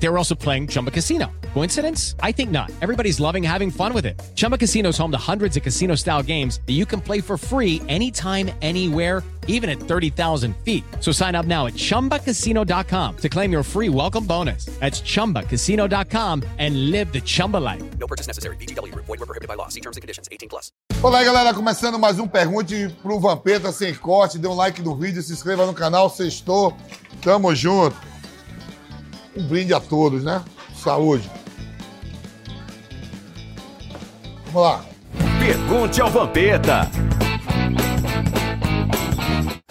They were also playing Chumba Casino. Coincidence? I think not. Everybody's loving having fun with it. Chumba Casino is home to hundreds of casino style games that you can play for free anytime, anywhere, even at 30,000 feet. So sign up now at chumbacasino.com to claim your free welcome bonus. That's chumbacasino.com and live the Chumba life. No purchase necessary. VGW Group. Void were prohibited by law. See terms and conditions. 18 plus. Olá, galera. Começando mais um Pergunte pro Vampeta sem corte. Dê um like no vídeo, se inscreva no canal. Sextou. Tamo junto. Um brinde a todos, né? Saúde. Vamos lá. Pergunte ao Vampeta.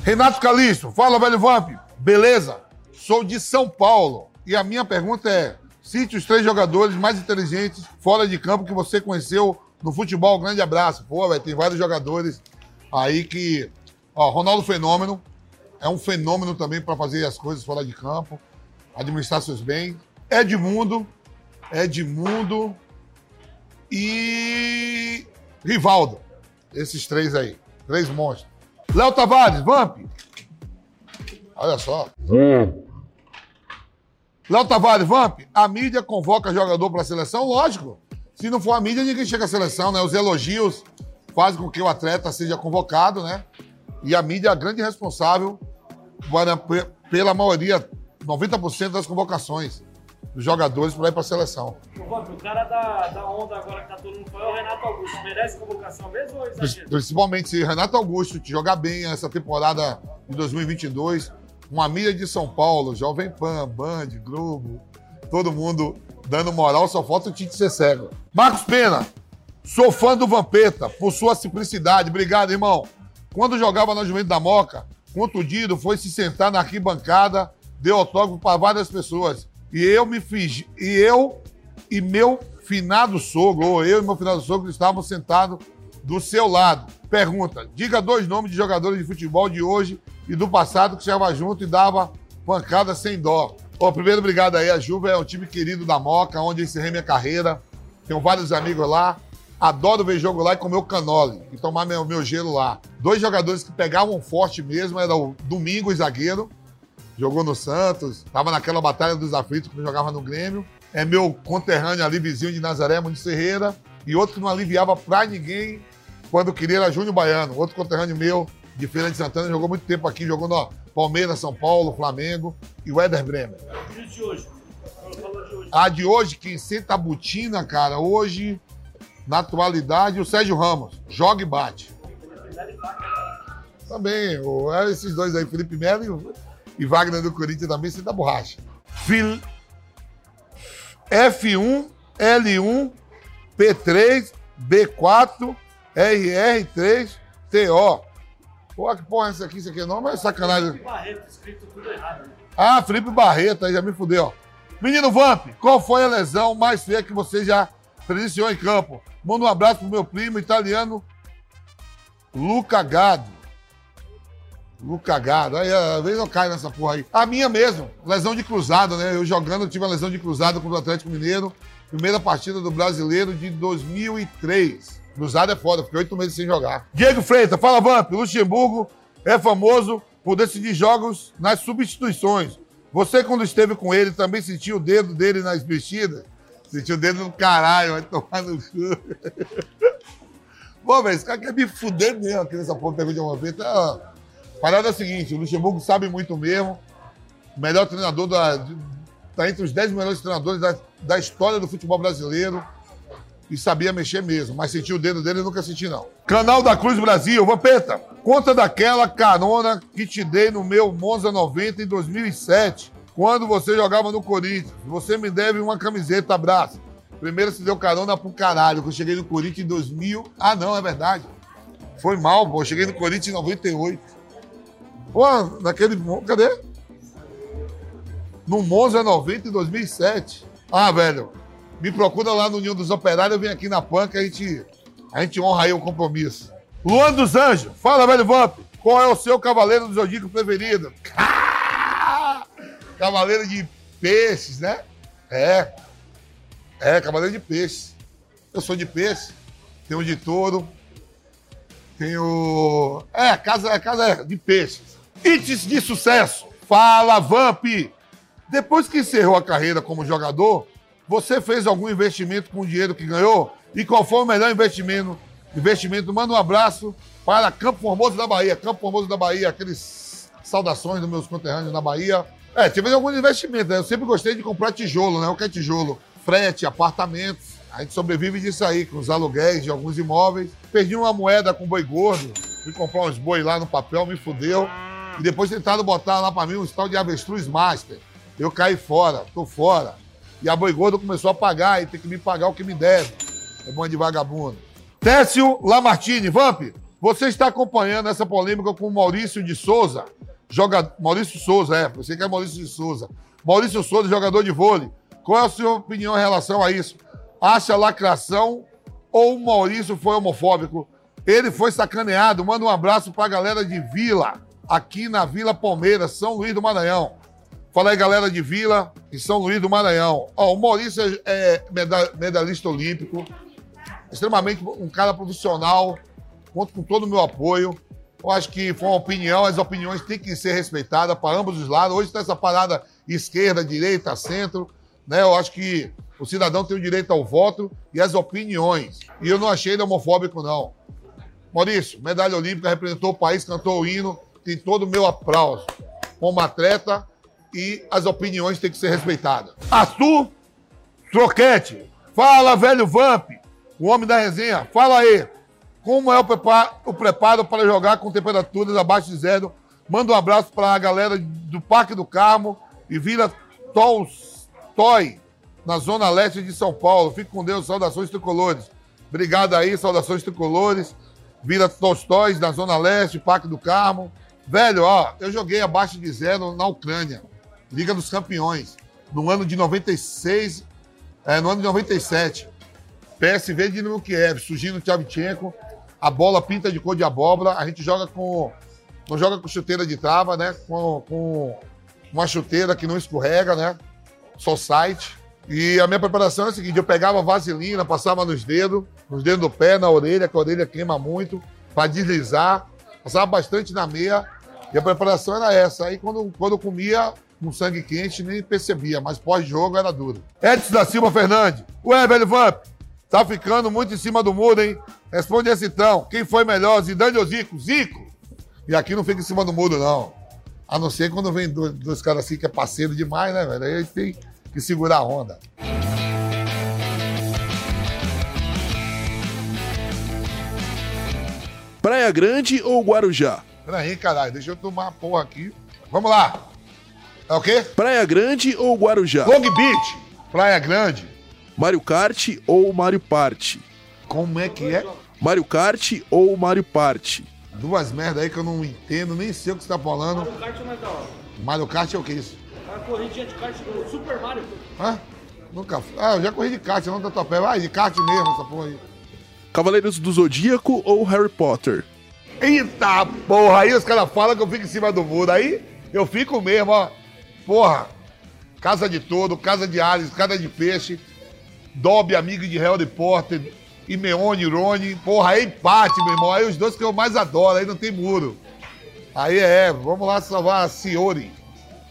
Renato Calixto, fala, velho Vamp. Beleza? Sou de São Paulo. E a minha pergunta é: cite os três jogadores mais inteligentes fora de campo que você conheceu no futebol. Grande abraço. Pô, velho, tem vários jogadores aí que. Ó, Ronaldo Fenômeno. É um fenômeno também para fazer as coisas fora de campo, administrar seus bens. Edmundo. Edmundo. E. Rivaldo. Esses três aí. Três monstros. Léo Tavares, Vamp. Olha só. Léo Tavares, Vamp. A mídia convoca jogador para a seleção? Lógico. Se não for a mídia, ninguém chega à seleção, né? Os elogios fazem com que o atleta seja convocado, né? E a mídia é a grande responsável para, pela maioria, 90% das convocações dos jogadores para ir para a seleção. O cara da, da onda agora que tá todo mundo falando é o Renato Augusto. Merece convocação mesmo ou é exagero? Principalmente se Renato Augusto te jogar bem essa temporada de 2022, uma mídia de São Paulo, Jovem Pan, Band, Globo, todo mundo dando moral, só falta o Tite ser cego. Marcos Pena, sou fã do Vampeta por sua simplicidade. Obrigado, irmão. Quando jogava na Juventude da Moca, contundido, foi se sentar na arquibancada, deu autógrafo para várias pessoas. E eu me fiz. E eu e meu finado sogro, ou eu e meu finado sogro, estávamos sentados do seu lado. Pergunta: diga dois nomes de jogadores de futebol de hoje e do passado que chegava junto e dava pancada sem dó. Ô, primeiro, obrigado aí. A Juve é um time querido da Moca, onde encerrei minha carreira. Tenho vários amigos lá. Adoro ver jogo lá e comer o canole e tomar meu, meu gelo lá. Dois jogadores que pegavam forte mesmo era o Domingos, zagueiro, jogou no Santos, estava naquela batalha dos aflitos que jogava no Grêmio. É meu conterrâneo ali, vizinho de Nazaré, Muniz Ferreira. E outro que não aliviava pra ninguém quando queria era Júnior Baiano. Outro conterrâneo meu, de Feira de Santana, jogou muito tempo aqui, jogou no Palmeiras, São Paulo, Flamengo e o Éder Bremer. De hoje? A de hoje, quem senta a botina, cara, hoje, na atualidade, o Sérgio Ramos. Joga e bate. Também, é esses dois aí, Felipe Melo e, e Wagner do Corinthians também, senta a borracha. Fil- F1, L1, P3, B4, RR3, TO. Pô, que porra é essa aqui? Isso aqui não, mas é sacanagem. Barreto escrito tudo errado. né? Ah, Felipe Barreto, aí já me fudeu. Menino Vamp, qual foi a lesão mais feia que você já presenciou em campo? Manda um abraço pro meu primo italiano, Luca Gado. Luca Gado. Aí, às vezes eu caio nessa porra aí. A minha mesmo, lesão de cruzado, né? Eu jogando, tive uma lesão de cruzado contra o Atlético Mineiro. Primeira partida do Brasileiro de 2003. Cruzado é foda, fiquei oito meses sem jogar. Diego Freitas, fala Vamp. Luxemburgo é famoso por decidir jogos nas substituições. Você, quando esteve com ele, também sentiu o dedo dele nas mexidas? Sentiu o dedo no caralho, vai tomar no cu. Pô, velho, esse cara quer me fuder mesmo aqui nessa porra pergunta de uma vez. Tá... Parada é a seguinte, o Luxemburgo sabe muito mesmo. O melhor treinador da. Tá entre os 10 melhores treinadores da, da história do futebol brasileiro. E sabia mexer mesmo, mas sentir o dedo dele eu nunca senti, não. Canal da Cruz Brasil, Vampeta, conta daquela carona que te dei no meu Monza 90 em 2007, quando você jogava no Corinthians. Você me deve uma camiseta, abraço. Primeiro se deu carona pro caralho, que eu cheguei no Corinthians em 2000. Ah, não, é verdade. Foi mal, pô. Eu cheguei no Corinthians em 98. Pô, naquele. Cadê? No Monza 90 em 2007. Ah, velho. Me procura lá no União dos Operários, eu venho aqui na panca, a gente, a gente honra aí o compromisso. Luan dos Anjos, fala, velho Vamp. Qual é o seu cavaleiro do Zodíaco preferido? Cavaleiro de peixes, né? É. É, cavaleiro de peixes. Eu sou de peixe. tem o de touro, tem o. É, casa, é casa de peixes. Hits de sucesso. Fala, Vamp! Depois que encerrou a carreira como jogador, você fez algum investimento com o dinheiro que ganhou? E qual foi o melhor investimento? Investimento, manda um abraço para Campo Formoso da Bahia. Campo Formoso da Bahia, aqueles saudações dos meus conterrâneos na Bahia. É, tive algum investimento, né? Eu sempre gostei de comprar tijolo, né? O que é tijolo? Frete, apartamentos. A gente sobrevive disso aí, com os aluguéis de alguns imóveis. Perdi uma moeda com boi gordo, fui comprar uns boi lá no papel, me fudeu. E depois tentaram botar lá pra mim um tal de avestruz master. Eu caí fora, tô fora. E a boi gordo começou a pagar e tem que me pagar o que me deve. É bom de vagabundo. Técio Lamartine, Vamp, você está acompanhando essa polêmica com o Maurício de Souza, joga... Maurício Souza, é, você que é Maurício de Souza. Maurício Souza, jogador de vôlei. Qual é a sua opinião em relação a isso? Acha lacração ou o Maurício foi homofóbico? Ele foi sacaneado. Manda um abraço para a galera de Vila, aqui na Vila Palmeiras, São Luís do Maranhão. Fala aí, galera de Vila e São Luís do Maranhão. Ó, o Maurício é, é meda- medalhista olímpico, extremamente um cara profissional, conto com todo o meu apoio. Eu acho que foi uma opinião, as opiniões têm que ser respeitadas para ambos os lados. Hoje está essa parada esquerda, direita, centro, né? Eu acho que o cidadão tem o direito ao voto e às opiniões. E eu não achei ele homofóbico, não. Maurício, medalha olímpica, representou o país, cantou o hino, tem todo o meu aplauso como atleta e as opiniões têm que ser respeitadas. Arthur Troquete, fala, velho Vamp, o homem da resenha, fala aí. Como é o preparo, o preparo para jogar com temperaturas abaixo de zero? Manda um abraço para a galera do Parque do Carmo e Vila Tolstói, na zona leste de São Paulo. Fique com Deus, saudações tricolores. Obrigado aí, saudações tricolores. Vila Tolstói, na zona leste, Parque do Carmo. Velho, ó, eu joguei abaixo de zero na Ucrânia, Liga dos Campeões, no ano de 96, é, no ano de 97. PSV de Kiev, surgindo Tchavchenko, a bola pinta de cor de abóbora, a gente joga com. Não joga com chuteira de trava, né? Com, com uma chuteira que não escorrega, né? Só site. E a minha preparação é a seguinte: eu pegava vaselina, passava nos dedos, nos dedos do pé, na orelha, que a orelha queima muito, para deslizar. Passava bastante na meia. E a preparação era essa. Aí quando, quando eu comia com sangue quente, nem percebia, mas pós-jogo era duro. Edson da Silva Fernandes. Ué, velho Vamp, tá ficando muito em cima do muro, hein? Responde esse então. Quem foi melhor, Zidane ou Zico? Zico! E aqui não fica em cima do muro, não. A não ser quando vem dois, dois caras assim que é parceiro demais, né, velho? Aí tem que segurar a onda. Praia Grande ou Guarujá? Peraí, caralho, deixa eu tomar uma porra aqui. Vamos lá. É o quê? Praia Grande ou Guarujá? Long Beach, Praia Grande. Mario Kart ou Mario Party? Como é que é? Mario Kart ou Mario Party? Duas merda aí que eu não entendo, nem sei o que você tá falando. O kart é mais da hora. Mario Kart é o que isso? A corridinha de kart do Super Mario. Hã? Nunca fui. Ah, eu já corri de kart, não da tua pé. Vai, de kart mesmo, essa porra aí. Cavaleiros do Zodíaco ou Harry Potter? Eita porra, aí os caras falam que eu fico em cima do muro. Aí eu fico mesmo, ó. Porra, casa de todo, casa de Alice, casa de peixe, Dobby, amigo de Harry Potter, Imeone, Rony. Porra, aí empate, meu irmão. Aí os dois que eu mais adoro, aí não tem muro. Aí é, vamos lá salvar a Ciori.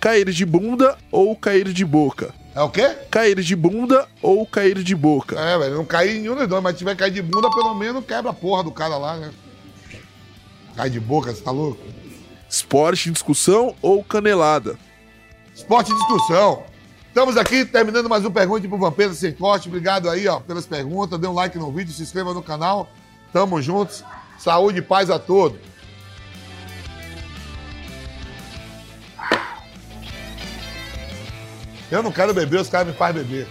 Cair de bunda ou cair de boca? É o quê? Cair de bunda ou cair de boca? É, velho, não caí em nenhum dos dois, mas se tiver cair de bunda, pelo menos quebra a porra do cara lá, né? Cai de boca, você tá louco? Esporte em discussão ou canelada? Esporte discussão. Estamos aqui terminando mais um Pergunte pro Vampeta Sem Corte. Obrigado aí, ó, pelas perguntas. Dê um like no vídeo, se inscreva no canal. Tamo juntos. Saúde e paz a todos. Eu não quero beber, os caras me fazem beber.